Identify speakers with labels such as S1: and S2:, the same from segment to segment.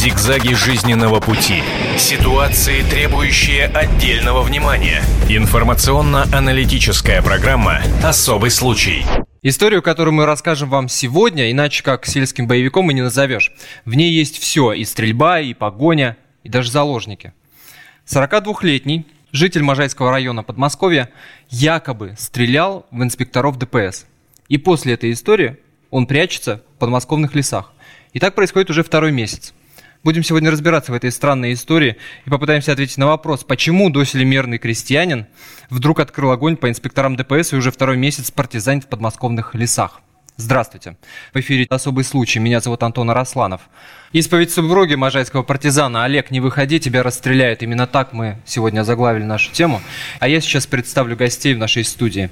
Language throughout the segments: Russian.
S1: Зигзаги жизненного пути. Ситуации, требующие отдельного внимания. Информационно-аналитическая программа «Особый случай».
S2: Историю, которую мы расскажем вам сегодня, иначе как сельским боевиком и не назовешь. В ней есть все, и стрельба, и погоня, и даже заложники. 42-летний житель Можайского района Подмосковья якобы стрелял в инспекторов ДПС. И после этой истории он прячется в подмосковных лесах. И так происходит уже второй месяц. Будем сегодня разбираться в этой странной истории и попытаемся ответить на вопрос, почему доселе мирный крестьянин вдруг открыл огонь по инспекторам ДПС и уже второй месяц партизанит в подмосковных лесах. Здравствуйте. В эфире «Особый случай». Меня зовут Антон Арасланов. Исповедь супруги можайского партизана «Олег, не выходи, тебя расстреляют». Именно так мы сегодня заглавили нашу тему. А я сейчас представлю гостей в нашей студии.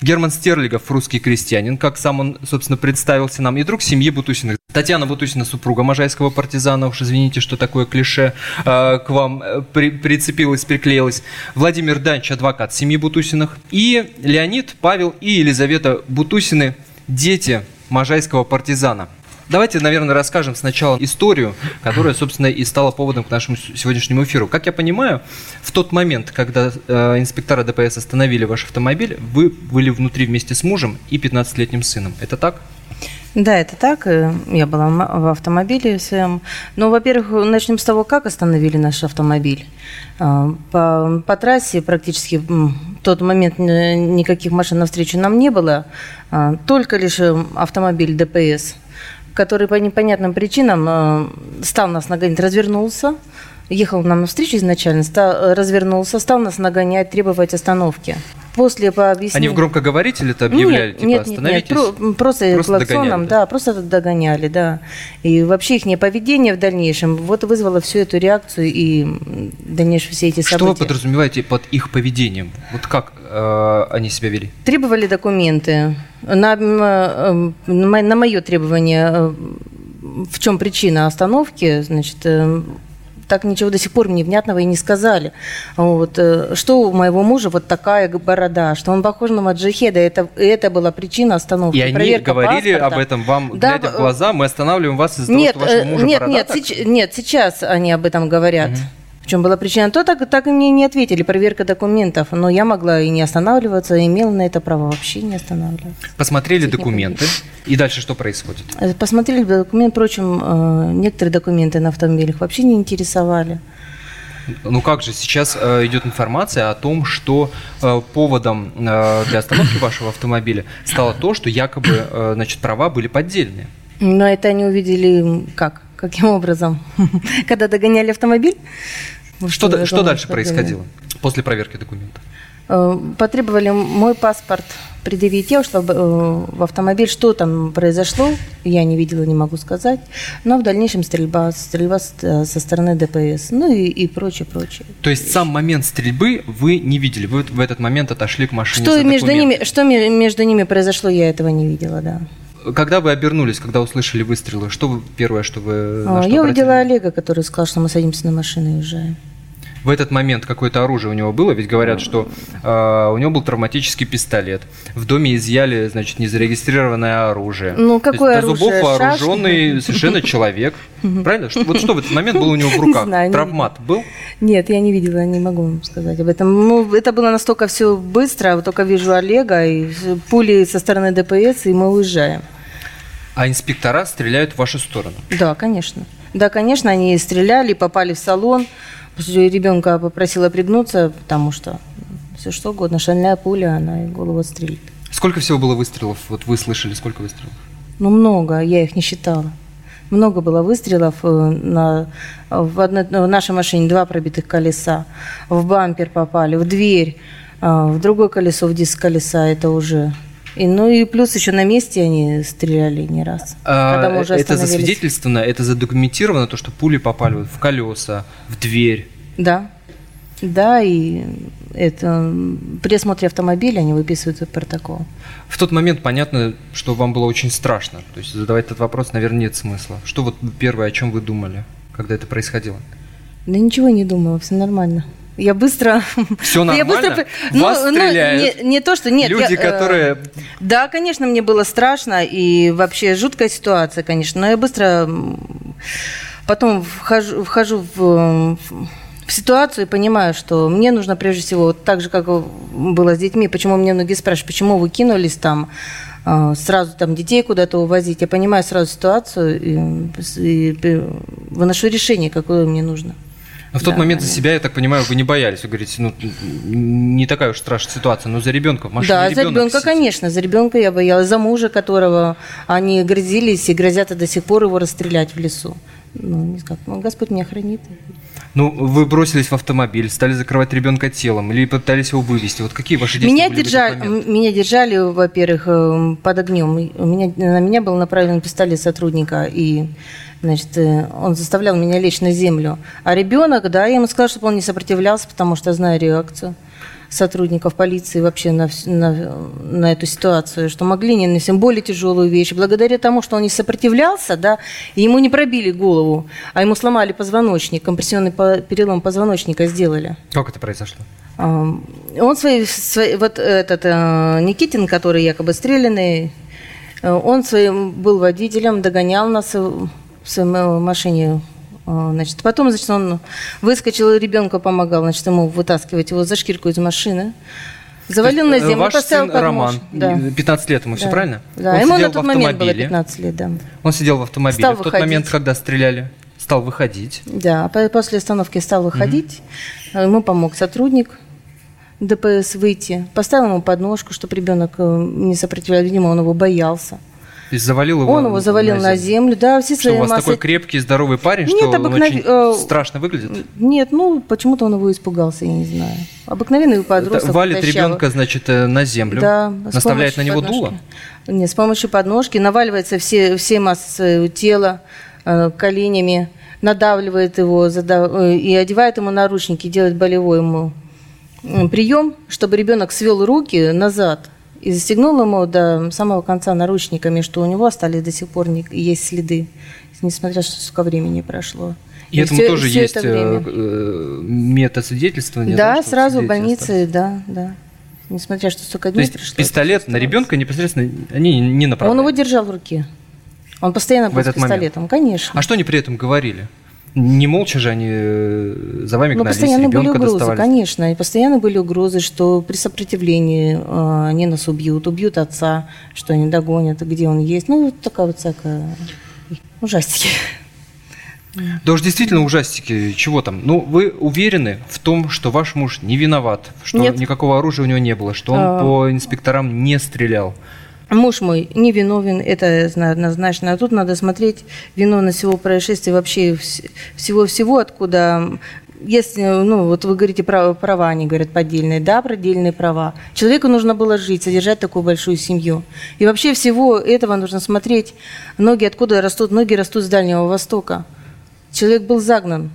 S2: Герман Стерлигов, русский крестьянин, как сам он, собственно, представился нам, и друг семьи Бутусиных. Татьяна Бутусина, супруга можайского партизана, уж извините, что такое клише э, к вам э, при, прицепилось, приклеилось. Владимир Данч, адвокат семьи Бутусиных. И Леонид, Павел и Елизавета Бутусины – дети можайского партизана. Давайте, наверное, расскажем сначала историю, которая, собственно, и стала поводом к нашему сегодняшнему эфиру. Как я понимаю, в тот момент, когда э, инспектора ДПС остановили ваш автомобиль, вы были внутри вместе с мужем и 15-летним сыном. Это так?
S3: Да, это так. Э, я была в автомобиле своем. Но, во-первых, начнем с того, как остановили наш автомобиль. А, по, по трассе практически в тот момент никаких машин навстречу нам не было. А, только лишь э, автомобиль ДПС, который по непонятным причинам э, стал нас нагонять, развернулся, ехал нам навстречу изначально, стал, развернулся, стал нас нагонять, требовать остановки. После по объяснению...
S2: Они в громкоговоритель это объявляли?
S3: Нет, типа, нет, остановитесь? Нет, нет, просто, просто клаксоном, да, просто догоняли, да. И вообще их поведение в дальнейшем вот вызвало всю эту реакцию и дальнейшие все эти события.
S2: Что вы подразумеваете под их поведением? Вот как э, они себя вели?
S3: Требовали документы. На, э, на мое требование э, в чем причина остановки, значит, э, так ничего до сих пор мне внятного и не сказали. Вот. Э, что у моего мужа вот такая борода, что он похож на маджихеда, это, это была причина остановки.
S2: И они Проверка говорили паспорта. об этом вам, да, глядя в глаза, мы останавливаем вас из-за нет, того, что вашего мужа
S3: Нет,
S2: бородаток?
S3: нет, сеч, нет, сейчас они об этом говорят. Угу в чем была причина, то так, так и мне не ответили, проверка документов. Но я могла и не останавливаться, имела на это право вообще не останавливаться.
S2: Посмотрели документы, и дальше что происходит?
S3: Э, посмотрели документы, впрочем, э, некоторые документы на автомобилях вообще не интересовали.
S2: Ну как же, сейчас э, идет информация о том, что э, поводом э, для остановки вашего автомобиля стало то, что якобы э, значит, права были поддельные.
S3: Но это они увидели как? Каким образом? Когда догоняли автомобиль?
S2: Что, что дальше происходило после проверки документов?
S3: Э, потребовали мой паспорт предъявить. Я ушла в автомобиль. Что там произошло, я не видела, не могу сказать. Но в дальнейшем стрельба, стрельба со стороны ДПС, ну и, и прочее, прочее.
S2: То есть сам момент стрельбы вы не видели? Вы в этот момент отошли к машине
S3: что между ними, Что между ними произошло, я этого не видела, да.
S2: Когда вы обернулись, когда услышали выстрелы, что вы первое, что вы
S3: а, что Я увидела Олега, который сказал, что мы садимся на машину и уезжаем.
S2: В этот момент какое-то оружие у него было, ведь говорят, что э, у него был травматический пистолет. В доме изъяли, значит, незарегистрированное оружие.
S3: Ну, какое
S2: оружие? До зубов вооруженный Шашки? совершенно человек. Правильно? Вот что в этот момент было у него в руках? Травмат был?
S3: Нет, я не видела, не могу вам сказать об этом. Ну, это было настолько все быстро, вот только вижу Олега, и пули со стороны ДПС, и мы уезжаем.
S2: А инспектора стреляют в вашу сторону?
S3: Да, конечно. Да, конечно, они стреляли, попали в салон. Ребенка попросила пригнуться, потому что все что угодно, шальная пуля, она и голову отстрелит.
S2: Сколько всего было выстрелов? Вот вы слышали, сколько выстрелов?
S3: Ну, много, я их не считала. Много было выстрелов. Э, на, в, одной, в нашей машине два пробитых колеса. В бампер попали, в дверь, а, в другое колесо, в диск колеса. Это уже и, ну и плюс еще на месте они стреляли не раз.
S2: А, мы уже это засвидетельствовано, это задокументировано, то, что пули попали в колеса, в дверь.
S3: Да. Да, и это при осмотре автомобиля они выписывают протокол.
S2: В тот момент понятно, что вам было очень страшно. То есть задавать этот вопрос, наверное, нет смысла. Что вот первое, о чем вы думали, когда это происходило?
S3: Да ничего не думала, все нормально. Я быстро...
S2: Все нормально? Я быстро... Ну, Вас ну, стреляют?
S3: Не, не то, что... Нет,
S2: Люди, я, э, которые... Э,
S3: да, конечно, мне было страшно, и вообще жуткая ситуация, конечно, но я быстро Потом вхожу, вхожу в, в ситуацию и понимаю, что мне нужно прежде всего, вот так же, как было с детьми, почему мне многие спрашивают, почему вы кинулись там, а, сразу там детей куда-то увозить. Я понимаю сразу ситуацию и, и выношу решение, какое мне нужно.
S2: Но в тот да, момент за себя, я так понимаю, вы не боялись. Вы говорите, ну, не такая уж страшная ситуация, но за ребенка в машине
S3: Да, за ребенка, конечно. За ребенка я боялась. За мужа, которого они грозились и грозят и до сих пор его расстрелять в лесу. Ну, не как, ну, Господь меня хранит.
S2: Ну, вы бросились в автомобиль, стали закрывать ребенка телом или пытались его вывести. Вот какие ваши действия
S3: меня
S2: были
S3: держали, Меня держали, во-первых, э, под огнем. У меня, на меня был направлен пистолет сотрудника, и значит, э, он заставлял меня лечь на землю. А ребенок, да, я ему сказала, чтобы он не сопротивлялся, потому что знаю реакцию сотрудников полиции вообще на, на, на эту ситуацию, что могли не нанести более тяжелую вещь. Благодаря тому, что он не сопротивлялся, да, и ему не пробили голову, а ему сломали позвоночник, компрессионный перелом позвоночника сделали.
S2: Как это произошло?
S3: Он свой, свой вот этот э, Никитин, который якобы стрелянный, э, он своим был водителем, догонял нас в своей машине а, значит, потом, значит, он выскочил, ребенка помогал, значит, ему вытаскивать его за шкирку из машины. Завалил на э, землю,
S2: Ваш поставил сын Роман, да. 15 лет ему,
S3: да.
S2: все правильно?
S3: Да, он ему на тот момент было 15 лет, да.
S2: Он сидел в автомобиле стал в тот выходить. момент, когда стреляли, стал выходить.
S3: Да, после остановки стал выходить, угу. ему помог сотрудник ДПС выйти, поставил ему подножку, чтобы ребенок э, не сопротивлялся, видимо, он его боялся.
S2: Есть завалил его
S3: Он его завалил на землю, на землю да, все
S2: свои Что, у вас массы... такой крепкий, здоровый парень, Нет, что обыкнов... он очень э, страшно выглядит?
S3: Нет, ну, почему-то он его испугался, я не знаю. Обыкновенный подросток.
S2: Валит ребенка, значит, э, на землю, да, наставляет на него подножки. дуло?
S3: Нет, с помощью подножки наваливается все, все массы своего тела э, коленями, надавливает его задав... и одевает ему наручники, делает болевой ему прием, чтобы ребенок свел руки назад – и застегнул ему до самого конца наручниками, что у него остались до сих пор не, есть следы, несмотря что сколько времени прошло.
S2: И, и этому все, тоже все есть это время. Э, метод свидетельствования?
S3: Да, сразу в больнице, да, да. Несмотря что столько дней
S2: То есть пришло. пистолет на ребенка непосредственно они не направляли?
S3: Он его держал в руке. Он постоянно был с пистолетом, момент. конечно.
S2: А что они при этом говорили? Не молча же они э, за вами
S3: гнались, постоянно были угрозы, конечно. И постоянно были угрозы, что при сопротивлении э, они нас убьют, убьют отца, что они догонят, где он есть. Ну, вот такая вот всякая ужастики.
S2: Да уж действительно ужастики, чего там? Ну, вы уверены в том, что ваш муж не виноват, что Нет. никакого оружия у него не было, что он а... по инспекторам не стрелял?
S3: Муж мой не виновен, это однозначно. А тут надо смотреть виновность всего происшествия, вообще всего-всего, откуда если, ну, вот вы говорите про права, они говорят поддельные, да, продельные права. Человеку нужно было жить, содержать такую большую семью. И вообще всего этого нужно смотреть, ноги откуда растут, ноги растут с Дальнего Востока. Человек был загнан,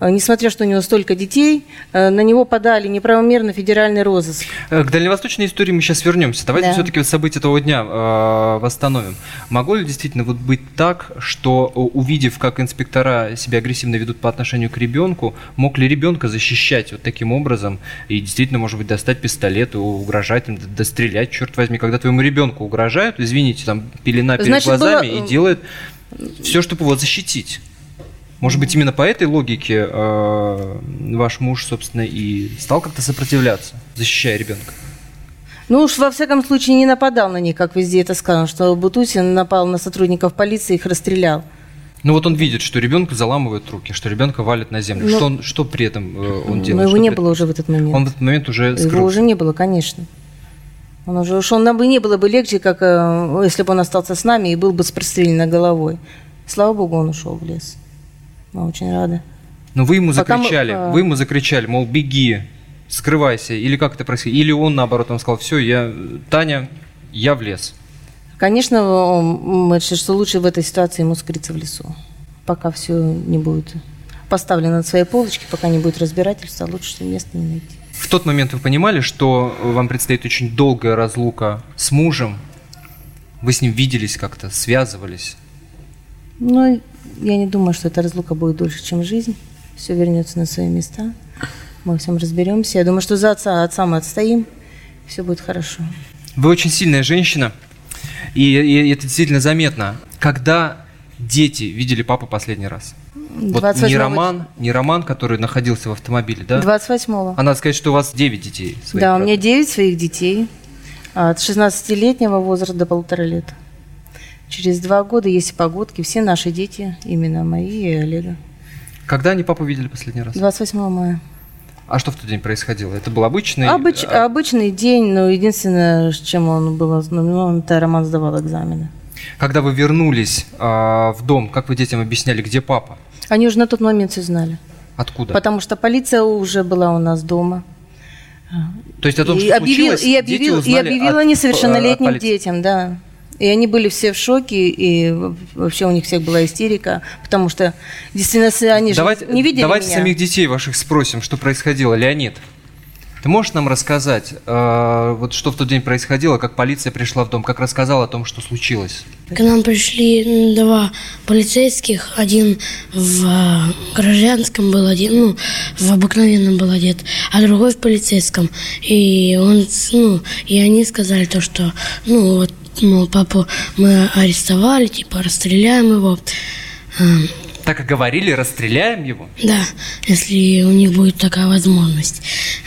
S3: несмотря что у него столько детей, э, на него подали неправомерно федеральный розыск.
S2: Э, к дальневосточной истории мы сейчас вернемся. Давайте да. все-таки события того дня э, восстановим. Могло ли действительно вот быть так, что увидев, как инспектора себя агрессивно ведут по отношению к ребенку, мог ли ребенка защищать вот таким образом и действительно, может быть, достать пистолет, угрожать им, дострелять, черт возьми, когда твоему ребенку угрожают, извините, там пелена перед Значит, глазами было... и делает все, чтобы его защитить. Может быть, именно по этой логике э, ваш муж, собственно, и стал как-то сопротивляться, защищая ребенка?
S3: Ну уж во всяком случае не нападал на них, как везде это сказано, что Бутусин напал на сотрудников полиции и их расстрелял.
S2: Ну вот он видит, что ребенка заламывают руки, что ребенка валят на землю. Но, ну, что, он, что при этом э, он делает?
S3: Но его не
S2: при...
S3: было уже в этот момент.
S2: Он в этот момент уже
S3: скрылся. Его уже не было, конечно. Он уже ушел. Нам бы не было бы легче, как э, если бы он остался с нами и был бы с простреленной головой. Слава богу, он ушел в лес. Мы очень рады.
S2: Но вы ему закричали, мы, вы ему закричали, мол, беги, скрывайся, или как это происходило? Или он, наоборот, он сказал, все, я, Таня, я в лес.
S3: Конечно, мы решили, что лучше в этой ситуации ему скрыться в лесу, пока все не будет поставлено на своей полочке, пока не будет разбирательства, лучше место не найти.
S2: В тот момент вы понимали, что вам предстоит очень долгая разлука с мужем? Вы с ним виделись как-то, связывались?
S3: Ну, я не думаю, что эта разлука будет дольше, чем жизнь. Все вернется на свои места. Мы во всем разберемся. Я думаю, что за отца, отца мы отстоим. Все будет хорошо.
S2: Вы очень сильная женщина. И, и это действительно заметно. Когда дети видели папу последний раз? Вот
S3: 28
S2: не Роман, не Роман, который находился в автомобиле, да?
S3: 28-го.
S2: А надо сказать, что у вас 9 детей. своих,
S3: Да, у
S2: правда?
S3: меня 9 своих детей. От 16-летнего возраста до полутора лет. Через два года есть погодки. Все наши дети, именно мои и Олега.
S2: Когда они папу видели последний раз?
S3: 28 мая.
S2: А что в тот день происходило? Это был обычный...
S3: Обыч-
S2: а,
S3: Обычный день, но единственное, с чем он был ознаменован, это Роман сдавал экзамены.
S2: Когда вы вернулись а, в дом, как вы детям объясняли, где папа?
S3: Они уже на тот момент все знали.
S2: Откуда?
S3: Потому что полиция уже была у нас дома.
S2: То есть о том,
S3: и,
S2: что
S3: объявил,
S2: случилось,
S3: и,
S2: дети
S3: объявил, и
S2: узнали
S3: объявила
S2: от,
S3: несовершеннолетним
S2: от полиции.
S3: детям, да. И они были все в шоке, и вообще у них всех была истерика, потому что действительно они же
S2: Давайте,
S3: не видели
S2: давайте
S3: меня.
S2: самих детей ваших спросим, что происходило. Леонид, ты можешь нам рассказать, э, вот что в тот день происходило, как полиция пришла в дом, как рассказала о том, что случилось?
S4: К нам пришли два полицейских, один в э, гражданском был один, ну, в обыкновенном был одет, а другой в полицейском. И он, ну, и они сказали то, что, ну, вот, мол, папу мы арестовали, типа, расстреляем его. А,
S2: Так и говорили, расстреляем его?
S4: да, если у них будет такая возможность.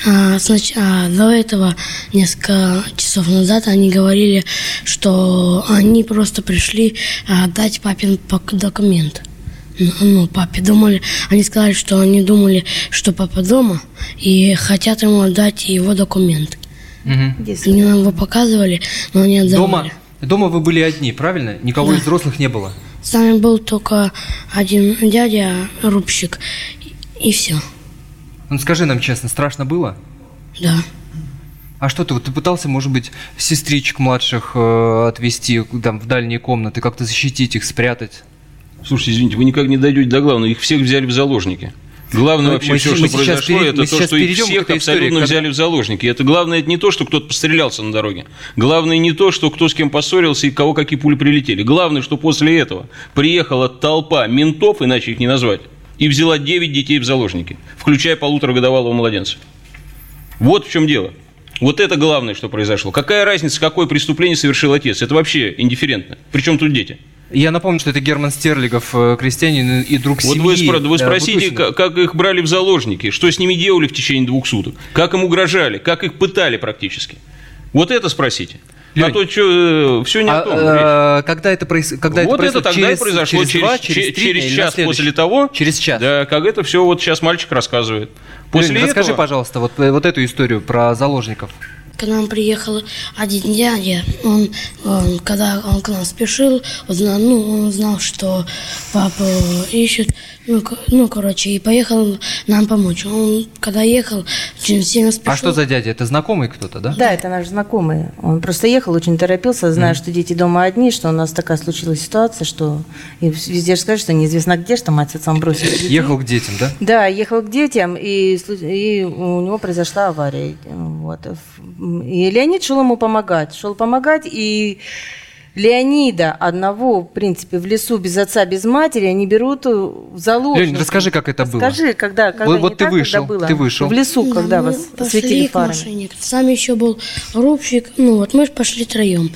S4: А, снач- а до этого, несколько часов назад, они говорили, что они просто пришли а, отдать папин пок- документ. Ну, папе думали, они сказали, что они думали, что папа дома и хотят ему отдать его документ.
S2: Мгм.
S3: Если-
S4: Они нам его показывали, но не отдавали.
S2: Дома, дома вы были одни, правильно? Никого
S4: Да.
S2: из взрослых не было?
S4: С нами был только один дядя, рубщик, и, все.
S2: Ну скажи нам честно, страшно было?
S4: Да.
S2: А что ты, вот ты пытался, может быть, сестричек младших э, отвезти там, в дальние комнаты, как-то защитить их, спрятать?
S5: Слушайте, извините, вы никак не дойдете до главного. Их всех взяли в заложники. Главное вообще
S2: мы
S5: все,
S2: се-
S5: что
S2: мы сейчас
S5: произошло,
S2: мы
S5: это то, что их всех
S2: этой истории,
S5: абсолютно
S2: когда-
S5: взяли в заложники. Это главное это не то, что кто-то пострелялся на дороге. Главное не то, что кто с кем поссорился и кого какие пули прилетели. Главное, что после этого приехала толпа ментов, иначе их не назвать, и взяла 9 детей в заложники, включая полуторагодовалого младенца. Вот в чем дело. Вот это главное, что произошло. Какая разница, какое преступление совершил отец? Это вообще индифферентно. Причем тут дети?
S2: Я напомню, что это Герман Стерлигов, э, крестьянин и друг
S5: Вот
S2: семьи.
S5: вы, спро- вы
S2: э,
S5: спросите,
S2: Бутусиных.
S5: как, их брали в заложники, что с ними делали в течение двух суток, как им угрожали, как их пытали практически. Вот это спросите.
S2: Лёнь,
S5: а то что, все не
S2: А,
S5: о том.
S2: э, когда это, проис- когда
S5: вот
S2: это
S5: это тогда и произошло через,
S2: два,
S5: че-
S2: через, три
S5: через час после того.
S2: Через час.
S5: Да, как это все вот сейчас мальчик рассказывает. После
S2: расскажи,
S5: этого-
S2: пожалуйста, вот, э, вот эту историю про заложников.
S4: К нам приехал один дядя, он, он, когда он к нам спешил, узнал, ну, он узнал, что папу ищут, ну, ну, короче, и поехал нам помочь. Он, когда ехал, очень сильно спешил.
S2: А что за дядя? Это знакомый кто-то, да?
S3: Да, это наш знакомый. Он просто ехал, очень торопился, зная, что дети дома одни, что у нас такая случилась ситуация, что и везде же скажут, что неизвестно где, что мать с отцом бросили детей.
S2: Ехал к детям, да?
S3: Да, ехал к детям, и, и у него произошла авария. Вот. И Леонид шел ему помогать. Шел помогать, и Леонида одного, в принципе, в лесу без отца, без матери, они берут в заложники.
S2: Лень, расскажи, как это было.
S3: Скажи, когда, когда
S2: Вот-
S3: не
S2: вот ты
S3: так,
S2: вышел,
S3: когда было?
S2: ты вышел.
S3: В лесу,
S4: Да,
S3: когда
S4: мы
S3: вас
S4: пошли
S3: светили
S4: к
S3: фарами.
S4: машине. Сам еще был рубщик. Ну вот мы пошли троем.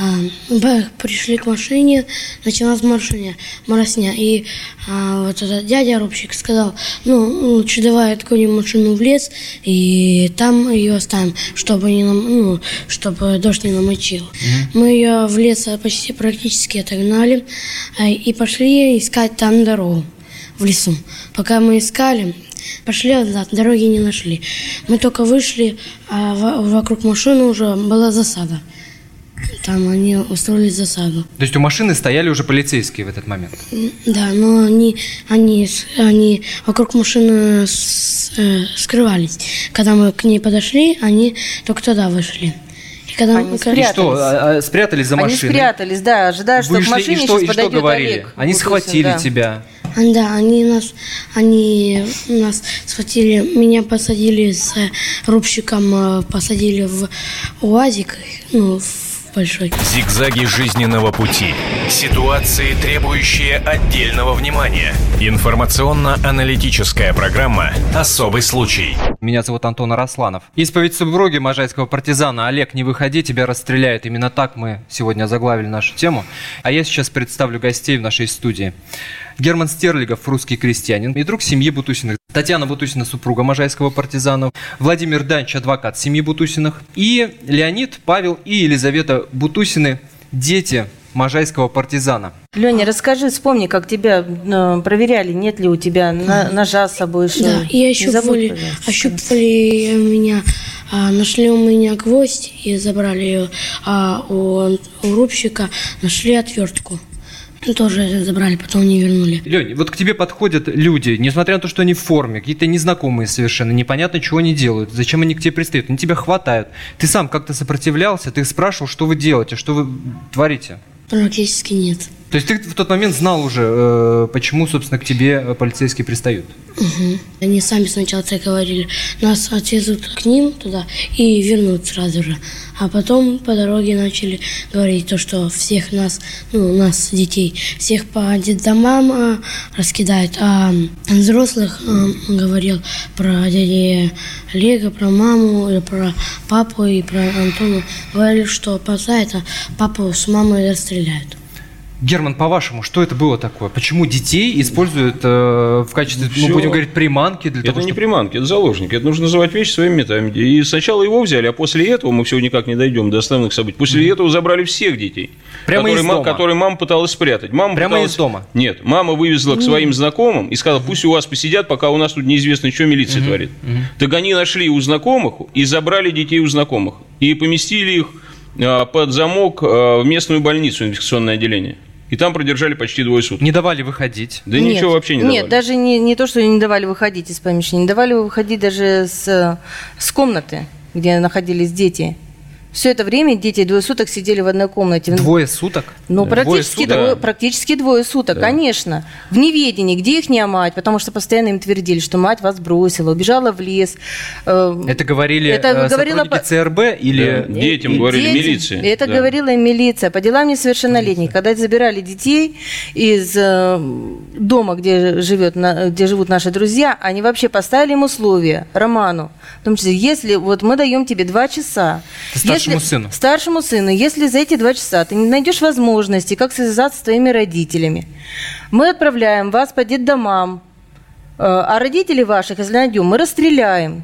S4: А, б- пришли к машине, началась маршиня, моросня. И а, вот этот дядя рубщик сказал, ну, лучше давай отгоним машину в лес, и там ее оставим, чтобы, не нам, ну, чтобы дождь не намочил. Мы ее в лес почти практически отогнали а, и пошли искать там дорогу в лесу. Пока мы искали, пошли назад, дороги не нашли. Мы только вышли, а во- вокруг машины уже была засада. Там они устроили засаду.
S2: То есть у машины стояли уже полицейские в этот момент.
S4: Да, но они, они, они вокруг машины с- э, скрывались. Когда мы к ней подошли, они только туда вышли. И когда
S3: Они
S4: мы-
S2: И
S3: спрятались.
S2: что, а, а, спрятались за
S3: Они
S2: машиной?
S3: спрятались, да, ожидая, что
S2: Вышли,
S3: к машине
S2: и что,
S3: сейчас
S2: и что
S3: подойдет
S2: говорили?
S3: Олег.
S2: Они схватили
S3: да.
S2: тебя.
S4: А, Да, они нас, они нас схватили, меня посадили с рубщиком, э, посадили в УАЗик, ну, в большой.
S1: Зигзаги жизненного пути. Ситуации, требующие отдельного внимания. Информационно-аналитическая программа «Особый случай».
S2: Меня зовут Антон Арасланов. Исповедь супруги можайского партизана «Олег, не выходи, тебя расстреляют». Именно так мы сегодня заглавили нашу тему. А я сейчас представлю гостей в нашей студии. Герман Стерлигов, русский крестьянин и друг семьи Бутусиных. Татьяна Бутусина, супруга можайского партизана. Владимир Данч, адвокат семьи Бутусиных. И Леонид, Павел и Елизавета Бутусины, дети можайского партизана.
S3: Леня, расскажи, вспомни, как тебя э, проверяли, нет ли у тебя на- ножа с собой. что-
S4: Да, и
S3: забудь,
S4: ощупывали,
S3: пожалуйста.
S4: ощупывали меня, а, нашли у меня гвоздь и забрали ее, а у, у рубщика нашли отвертку. Тоже забрали, потом не вернули.
S2: Лень, вот к тебе подходят люди, несмотря на то, что они в форме, какие-то незнакомые совершенно, непонятно, чего они делают, зачем они к тебе пристают, они тебя хватают. Ты сам как-то сопротивлялся, ты спрашивал, что вы делаете, что вы творите.
S4: Практически нет.
S2: То есть ты в тот момент знал уже, э, почему, собственно, к тебе э, полицейские пристают.
S4: Мгм. Они сами сначала так говорили, нас отвезут к ним туда и вернут сразу же. А потом по дороге начали говорить то, что всех нас, ну, нас, детей, всех по детдомам а, раскидают. А взрослых а, говорил про дядю Олега, про маму, и про папу и про Антона. Говорили, что посадят, а папу с мамой расстреляют.
S2: Герман, по-вашему, что это было такое? Почему детей используют э, в качестве, ну,
S5: Всё.
S2: будем говорить, приманки для
S5: Это
S2: того,
S5: не
S2: чтобы...
S5: приманки, это заложники. Это нужно называть вещи своими методами. И сначала его взяли, а после этого, мы все никак не дойдем до основных событий, после этого забрали всех детей.
S2: Прямо
S5: которые,
S2: из
S5: ма-
S2: дома?
S5: которые мама пыталась спрятать. Мама
S2: Прямо
S5: пыталась-
S2: из дома?
S5: Нет, мама вывезла к своим знакомым и сказала, пусть у вас посидят, пока у нас тут неизвестно, что милиция творит. Так они нашли у знакомых и забрали детей у знакомых. И поместили их под замок а, в местную больницу, инфекционное отделение. И там продержали почти двое суток.
S2: Не давали выходить.
S5: Да
S3: Нет,
S5: ничего вообще не давали.
S3: Нет, даже не, не то, что не давали выходить из помещения, не давали выходить даже с, э, с комнаты, где находились дети. Все это время дети двое суток сидели в одной комнате.
S2: Двое суток?
S3: Ну,
S2: Двое
S3: практически,
S2: суток?
S3: двое,
S5: Да.
S3: практически двое суток, конечно. В неведении, где их мать, потому что постоянно им твердили, что мать вас бросила, убежала в лес. Э,
S2: Это говорили
S3: Это
S2: э,
S3: говорила по-
S2: ЦРБ или...
S5: Да. Детям
S3: И
S5: говорили
S3: детям.
S5: милиция.
S3: Это
S5: Да.
S3: говорила и милиция. По делам несовершеннолетних. Когда забирали детей из э, дома, где, живет, где живут наши друзья, они вообще поставили им условия, Роману. В том числе, если вот мы даем тебе два часа.
S2: Это старшему
S3: если-
S2: сыну?
S3: Старшему сыну. Если за эти два часа ты не найдешь возможности, как связаться с твоими родителями, мы отправляем вас по детдомам, э, а родителей ваших, если найдем, мы расстреляем.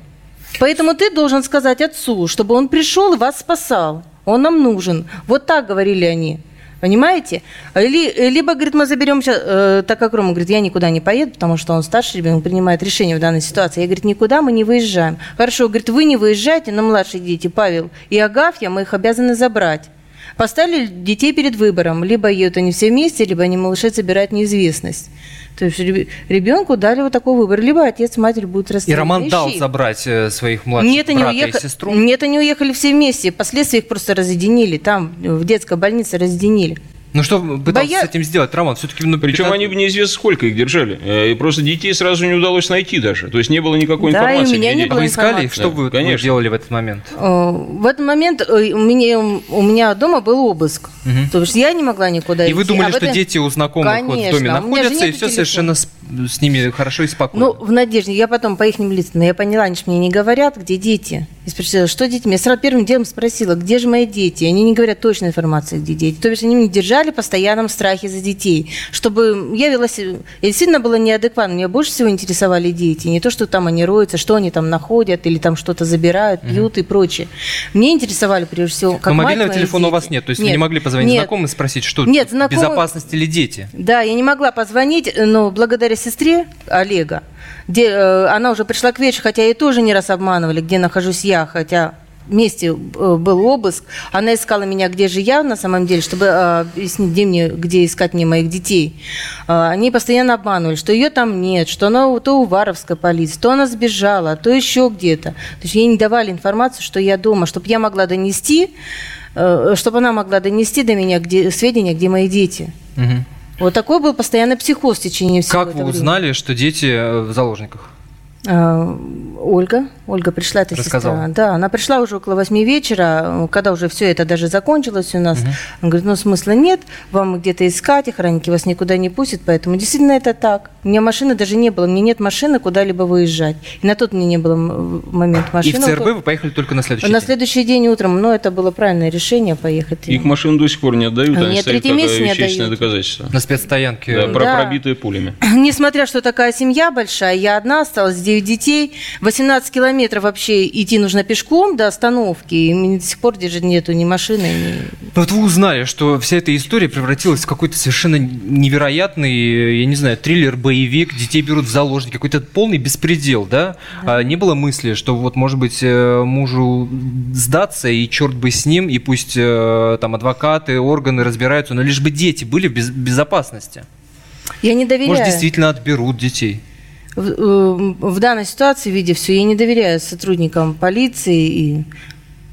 S3: Поэтому ты должен сказать отцу, чтобы он пришел и вас спасал. Он нам нужен. Вот так говорили они. Понимаете? Ли- либо, говорит, мы заберем сейчас, э, так как Рома говорит, я никуда не поеду, потому что он старший ребенок, принимает решение в данной ситуации. Я, говорит, никуда мы не выезжаем. Хорошо, говорит, вы не выезжаете, но младшие дети, Павел и Агафья, мы их обязаны забрать. Поставили детей перед выбором. Либо едут они все вместе, либо они малышей собирают неизвестность. То есть реб- ребенку дали вот такой выбор. Либо отец, мать будет
S2: И
S3: расстреливать.
S2: Роман дал
S3: Ищи.
S2: забрать э, своих младших
S3: Нет,
S2: брата
S3: уехали.
S2: и сестру.
S3: Нет, они уехали все вместе. Впоследствии их просто разъединили. Там, в детской больнице разъединили.
S2: Ну что пытался
S3: Боя-
S2: с этим сделать, Роман? Все-таки ну,
S5: Причем
S2: 15
S5: они бы неизвестно сколько их держали. Э, И просто детей сразу не удалось найти даже. То есть не было никакой
S3: Да, и у
S5: информации.
S3: меня
S5: где
S3: не
S5: дети.
S2: А вы
S3: было
S2: искали
S3: информации.
S2: Что
S5: Да,
S2: вы, вы
S5: конечно.
S2: делали в этот момент?
S3: Э, В этот момент э, у меня, у меня дома был обыск. То есть я не могла никуда
S2: И
S3: идти.
S2: вы думали,
S3: А
S2: что
S3: это-
S2: дети у знакомых вот в
S3: Конечно,
S2: доме
S3: меня
S2: находятся, и все
S3: телефона.
S2: совершенно с, с ними хорошо и спокойно?
S3: Ну, в надежде. Я потом по их лицам, я поняла, они же мне не говорят, где дети. Я спросила, что дети? Я сразу первым делом спросила, где же мои дети? Они не говорят точной информации, где дети. То есть они меня держали в постоянном страхе за детей. Чтобы я вела себя... Я действительно была неадекватна. Меня больше всего интересовали дети. Не то, что там они роются, что они там находят, или там что-то забирают, пьют и прочее. Мне интересовали прежде всего, как
S2: Но мобильного телефона у
S3: дети.
S2: вас нет, то есть вы не могли позвонить
S3: нет.
S2: знакомым и спросить, что
S3: Нет, знакомые-
S2: безопасность или дети?
S3: Да, я не могла позвонить, но благодаря сестре Олега, где э, она уже пришла к вечеру, хотя и тоже не раз обманывали, где нахожусь я, хотя вместе э, был обыск. Она искала меня, где же я на самом деле, чтобы э, объяснить, где, мне, где искать мне моих детей. Э, они постоянно обманывали, что ее там нет, что она то у Варовской полиции, то она сбежала, то еще где-то. То есть ей не давали информацию, что я дома, чтобы я могла донести, чтобы она могла донести до меня где, сведения, где мои дети.
S2: Мгм.
S3: Вот такой был постоянно психоз в течение всего
S2: Как вы
S3: времени.
S2: узнали, что дети э, в заложниках?
S3: А, Ольга. Ольга пришла, это
S2: Рассказала.
S3: сестра. Да, она пришла уже около восьми вечера, когда уже все это даже закончилось у нас. Она говорит, ну смысла нет, вам где-то искать, охранники вас никуда не пустят, поэтому действительно это так. У меня машины даже не было, мне нет машины куда-либо выезжать. И на тот мне не было момент
S2: И
S3: машины.
S2: в ЦРБ вы поехали только на следующий
S3: На
S2: день.
S3: следующий день утром, но это было правильное решение поехать.
S5: Их машину до сих пор не отдают,
S3: Они
S5: они стоят
S3: третий
S5: как
S3: месяц не
S5: вещественное
S3: отдают.
S5: доказательство.
S2: На спецстоянке.
S5: Да,
S3: Да.
S5: пробитые пулями.
S3: Несмотря что такая семья большая, я одна осталась, 9 детей, 18 километров вообще идти нужно пешком до остановки, и до сих пор даже нету ни машины, ни...
S2: Ну, Вот вы узнали, что вся эта история превратилась в какой-то совершенно невероятный, я не знаю, триллер-боевик, детей берут в заложники, какой-то полный беспредел, да? А не было мысли, что вот, может быть, э, мужу сдаться, и черт бы с ним, и пусть э, там адвокаты, органы разбираются, но лишь бы дети были в без- безопасности.
S3: Я не доверяю.
S2: Может, действительно отберут детей.
S3: В, э, в данной ситуации, видя все, я не доверяю сотрудникам полиции и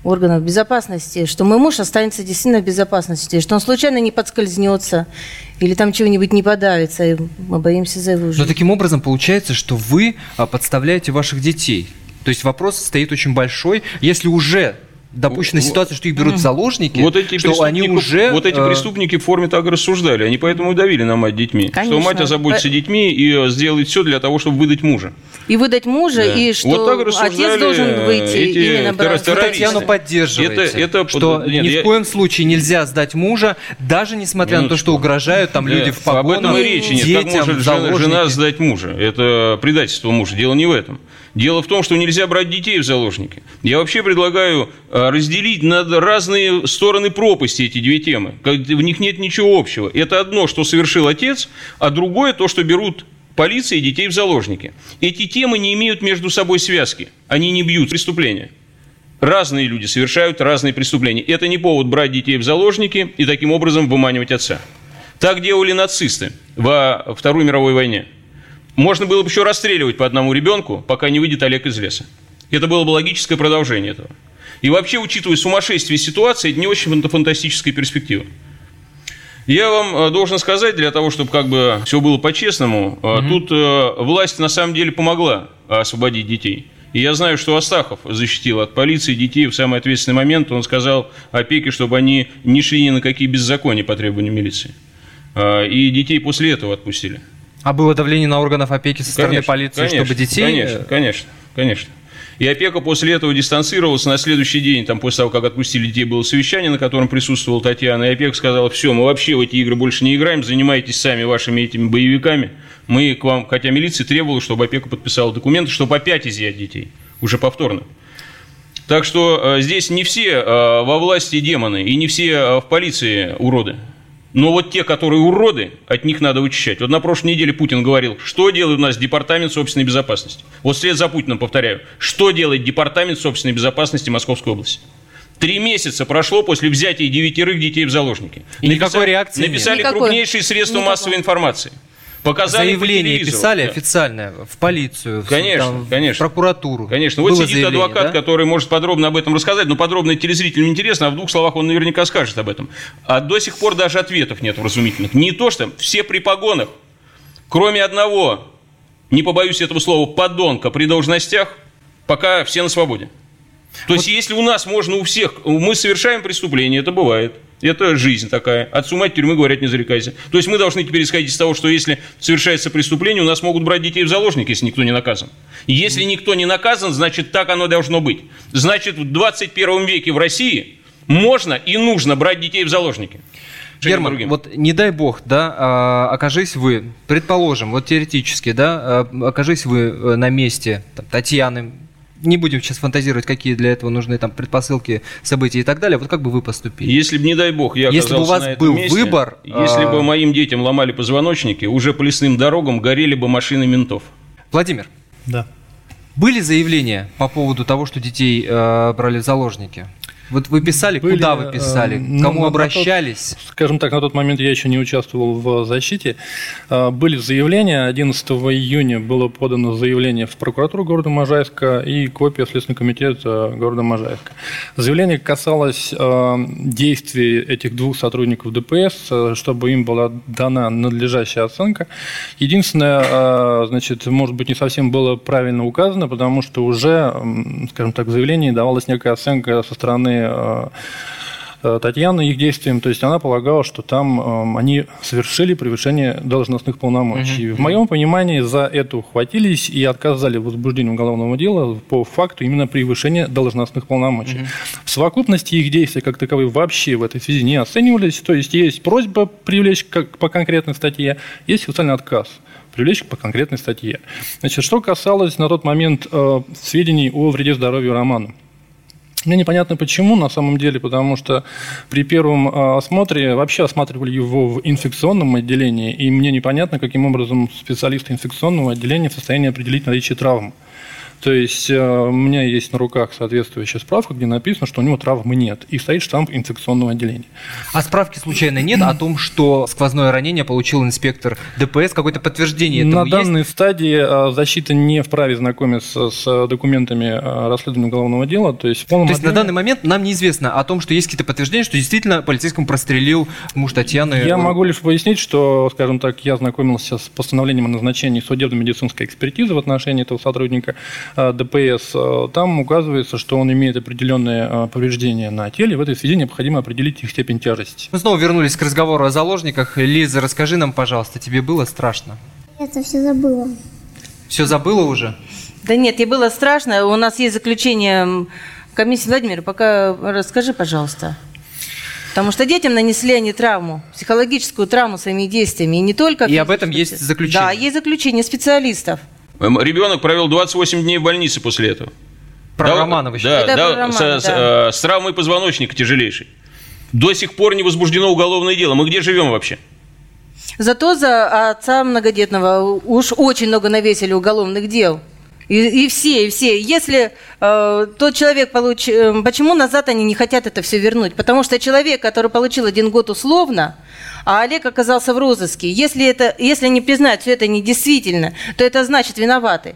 S3: органов безопасности, что мой муж останется действительно в безопасности, что он случайно не подскользнется или там чего-нибудь не подавится, и мы боимся за его
S2: Но
S3: жизнь.
S2: таким образом получается, что вы а, подставляете ваших детей. То есть вопрос стоит очень большой. Если уже допущена
S5: Вот-
S2: ситуация, что их берут в заложники,
S5: Вот эти,
S2: что они уже...
S5: вот эти
S2: э,
S5: преступники в форме так рассуждали. Они поэтому и давили на мать детьми. Что
S3: Конечно.
S5: мать озаботится
S3: По-
S5: детьми и э, сделает все для того, чтобы выдать мужа.
S3: И выдать мужа,
S5: Да.
S3: и что
S5: Вот так
S3: отец должен выйти
S5: эти
S3: именно брать.
S5: террористы.
S2: Вы Татьяну поддерживаете,
S5: Это- это-
S2: что
S5: нет,
S2: ни
S5: я-
S2: в коем случае нельзя сдать мужа, даже несмотря на то, что угрожают там люди
S5: Э,
S2: в погонах,
S5: Об этом и речи нет. Как
S2: детям,
S5: может жена,
S2: заложники.
S5: жена сдать мужа? Это предательство мужа. Дело не в этом. Дело в том, что нельзя брать детей в заложники. Я вообще предлагаю э, разделить на разные стороны пропасти эти две темы. В них нет ничего общего. Это одно, что совершил отец, а другое то, что берут полиция и детей в заложники. Эти темы не имеют между собой связки. Они не бьют преступления. Разные люди совершают разные преступления. Это не повод брать детей в заложники и таким образом выманивать отца. Так делали нацисты во Второй мировой войне. Можно было бы еще расстреливать по одному ребенку, пока не выйдет Олег из леса. Это было бы логическое продолжение этого. И вообще, учитывая сумасшествие ситуации, это не очень фанта- фантастическая перспектива. Я вам э, должен сказать, для того, чтобы как бы все было по-честному, э, тут э, власть на самом деле помогла освободить детей. И я знаю, что Астахов защитил от полиции детей в самый ответственный момент. Он сказал опеке, чтобы они не шли ни на какие беззакония по требованию милиции. Э, И детей после этого отпустили.
S2: А было давление на органов опеки со стороны
S5: Конечно,
S2: полиции,
S5: конечно,
S2: чтобы детей...
S5: Конечно,
S2: э,
S5: конечно, конечно. И опека после этого дистанцировалась. На следующий день, там, после того, как отпустили детей, было совещание, на котором присутствовала Татьяна. И опека сказала, все, мы вообще в эти игры больше не играем, занимайтесь сами вашими этими боевиками. Мы к вам, хотя милиция требовала, чтобы опека подписала документы, чтобы опять изъять детей. Уже повторно. Так что э, здесь не все э, во власти демоны и не все в полиции уроды. Но вот те, которые уроды, от них надо вычищать. Вот на прошлой неделе Путин говорил, что делает у нас Департамент собственной безопасности. Вот вслед за Путиным повторяю, что делает Департамент собственной безопасности Московской области. Три месяца прошло после взятия девятерых детей в заложники.
S2: И никакой реакции нет.
S5: Написали
S3: Никакой.
S5: крупнейшие средства
S3: Никакой.
S5: массовой информации. Показали по
S2: Заявление писали
S5: Да.
S2: официальное в полицию, в,
S5: Конечно,
S2: там, в
S5: конечно.
S2: прокуратуру.
S5: Конечно. Вот
S2: Было
S5: сидит
S2: заявление,
S5: адвокат,
S2: да?
S5: который может подробно об этом рассказать, но подробно телезрителям интересно, а в двух словах он наверняка скажет об этом. А до сих пор даже ответов нет вразумительных. Не то, что все при погонах, кроме одного, не побоюсь этого слова, подонка при должностях, пока все на свободе. То есть, если у нас можно у всех, мы совершаем преступление, это бывает. Это жизнь такая. Отцу мать тюрьмы говорят, не зарекайся. То есть мы должны теперь исходить из того, что если совершается преступление, у нас могут брать детей в заложники, если никто не наказан. Если никто не наказан, значит так оно должно быть. Значит в 21 веке в России можно и нужно брать детей в заложники.
S2: Герман,
S5: другим.
S2: вот не дай бог, да, а, окажись вы, предположим, вот теоретически, да, а, окажись вы э, на месте там, Татьяны, не будем сейчас фантазировать, какие для этого нужны там предпосылки, события и так далее, вот как бы вы поступили?
S5: Если бы, не дай бог, я
S2: Если бы у вас
S5: на этом
S2: был
S5: месте,
S2: выбор,
S5: если
S2: а-
S5: бы моим детям ломали позвоночники, уже по лесным дорогам горели бы машины ментов.
S2: Владимир,
S6: Да.
S2: были заявления по поводу того, что детей э, брали в заложники? Вот вы писали,
S6: Были,
S2: куда вы писали,
S6: э, ну,
S2: кому
S6: на- на
S2: обращались?
S6: тот- скажем так, на тот момент я еще не участвовал в защите. Э, Были заявления. 11 июня было подано заявление в прокуратуру города Можайска и копия в Следственный комитет э, города Можайска. Заявление касалось действий этих двух сотрудников ДПС, чтобы им была дана надлежащая оценка. Единственное, значит, может быть, не совсем было правильно указано, потому что уже, скажем так, в заявлении давалась некая оценка со стороны э, э, Татьяны их действиям, то есть она полагала, что там эм, они совершили превышение должностных полномочий. В моем понимании за это ухватились и отказали в возбуждении уголовного дела по факту именно превышения должностных полномочий. В совокупности их действия как таковые вообще в этой связи не оценивались, то есть есть просьба привлечь как по конкретной статье, есть официальный отказ привлечь по конкретной статье. Значит, что касалось на тот момент э, сведений о вреде здоровью Романа. Мне непонятно почему, на самом деле, потому что при первом э, осмотре вообще осматривали его в инфекционном отделении, и мне непонятно, каким образом специалисты инфекционного отделения в состоянии определить наличие травм. То есть э, у меня есть на руках соответствующая справка, где написано, что у него травмы нет, и стоит штамп инфекционного отделения.
S2: А справки случайно нет о том, что сквозное ранение получил инспектор ДПС? Какое-то подтверждение этому
S6: На
S2: есть?
S6: данной стадии э, защита не вправе знакомиться с документами э, расследования уголовного дела, то есть в полном
S2: То есть на
S6: объеме-
S2: данный момент нам неизвестно о том, что есть какие-то подтверждения, что действительно полицейскому прострелил муж Татьяны.
S6: Я могу лишь пояснить, что, скажем так, я знакомился с постановлением о назначении судебно-медицинской экспертизы в отношении этого сотрудника ДПС. Э, Там указывается, что он имеет определенные э, повреждения на теле. В этой связи необходимо определить их степень тяжести.
S2: Мы снова вернулись к разговору о заложниках. Лиза, расскажи нам, пожалуйста, тебе было страшно?
S7: Это все забыла.
S2: Все забыла уже?
S3: Да нет, ей было страшно. У нас есть заключение комиссии. Владимир, пока расскажи, пожалуйста. Потому что детям нанесли они травму, психологическую травму своими действиями. И не только...
S2: И об этом есть заключение.
S3: Да, есть заключение специалистов.
S5: Эм, Ребенок провел 28 дней в больнице после этого.
S2: Про
S5: Да,
S2: Романова
S5: Да, да, с, с,
S3: да.
S5: э, с травмой позвоночника тяжелейшей. До сих пор не возбуждено уголовное дело. Мы где живем вообще?
S3: Зато за отца многодетного уж очень много навесили уголовных дел. И, и все, и все. Если э, тот человек получил... почему назад они не хотят это все вернуть? Потому что человек, который получил один год условно, а Олег оказался в розыске, если, это, если они признают все это недействительно, то это значит виноваты.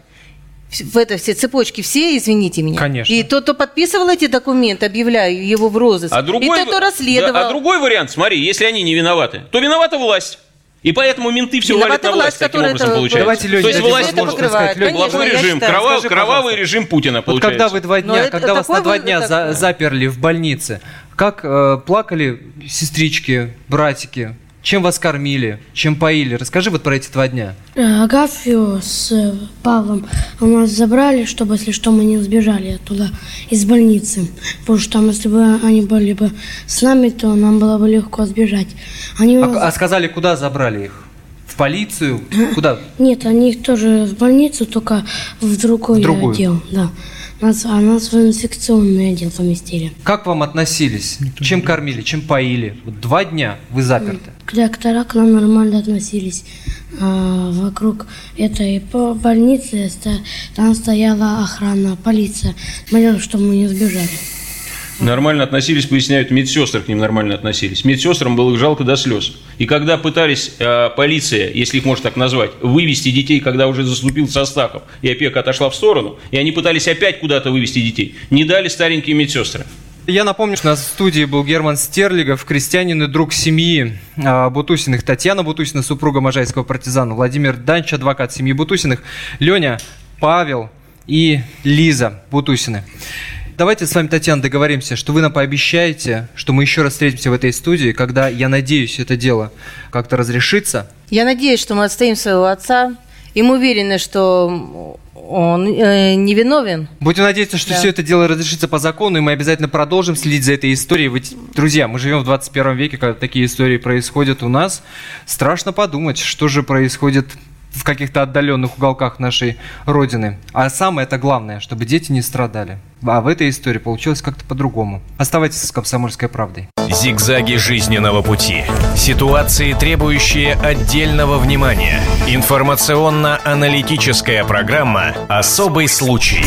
S3: В этой все цепочке все, извините меня.
S2: Конечно.
S3: И тот, кто подписывал эти документы, объявляя его в розыск.
S5: А другой,
S3: и тот, кто расследовал.
S5: Да, а другой вариант, смотри, если они не виноваты, то виновата власть. И поэтому менты все
S3: Виновата
S5: валят на власть,
S3: власть,
S5: таким
S3: которая
S5: образом
S3: это-
S5: получается.
S2: Давайте, Лёня,
S5: то есть власть,
S3: покрывает.
S2: сказать. Лёня,
S3: Конечно,
S5: плохой режим,
S3: считаю.
S5: кровав-
S2: Скажи,
S5: кровавый режим Путина
S2: Вот
S5: получается.
S2: когда вы два
S3: Но
S2: дня,
S3: это
S2: когда вас на два дня за- заперли в больнице, как э, плакали сестрички, братики, чем вас кормили, чем поили? Расскажи вот про эти два дня.
S4: Э, Агафью с э, Павлом у нас забрали, чтобы, если что, мы не сбежали оттуда, из больницы. Потому что там, если бы они были бы с нами, то нам было бы легко сбежать. Они у нас-
S2: А, а сказали, куда забрали их? В полицию? Куда?
S4: Нет, они их тоже в больницу, только в другой
S2: В другую.
S4: отдел. Да. Нас, а нас в инфекционный отдел поместили.
S2: Как вам относились? Чем кормили, чем поили? Вот два дня вы заперты.
S4: Доктора к нам нормально относились. А, вокруг этой больницы ста- там стояла охрана, полиция. Смотрела, чтобы мы не сбежали.
S5: Нормально относились, поясняют, медсестры к ним нормально относились. Медсестрам было их жалко до слез. И когда пытались э, полиция, если их можно так назвать, вывести детей, когда уже заступился Астахов, и опека отошла в сторону, и они пытались опять куда-то вывести детей, не дали старенькие медсестры.
S2: Я напомню, что у нас в студии был Герман Стерлигов, крестьянин и друг семьи а, Бутусиных. Татьяна Бутусина, супруга можайского партизана. Владимир Данч, адвокат семьи Бутусиных. Леня, Павел и Лиза Бутусины. Давайте с вами, Татьяна, договоримся, что вы нам пообещаете, что мы еще раз встретимся в этой студии, когда, я надеюсь, это дело как-то разрешится.
S3: Я надеюсь, что мы отстоим своего отца. И мы уверены, что он э, невиновен.
S2: Будем надеяться, что
S3: Да.
S2: все это дело разрешится по закону, и мы обязательно продолжим следить за этой историей. Ведь, друзья, мы живем в 21 веке, когда такие истории происходят у нас. Страшно подумать, что же происходит в каких-то отдаленных уголках нашей Родины. А самое это главное, чтобы дети не страдали. А в этой истории получилось как-то по-другому. Оставайтесь с «Комсомольской правдой».
S1: Зигзаги жизненного пути. Ситуации, требующие отдельного внимания. Информационно-аналитическая программа «Особый случай».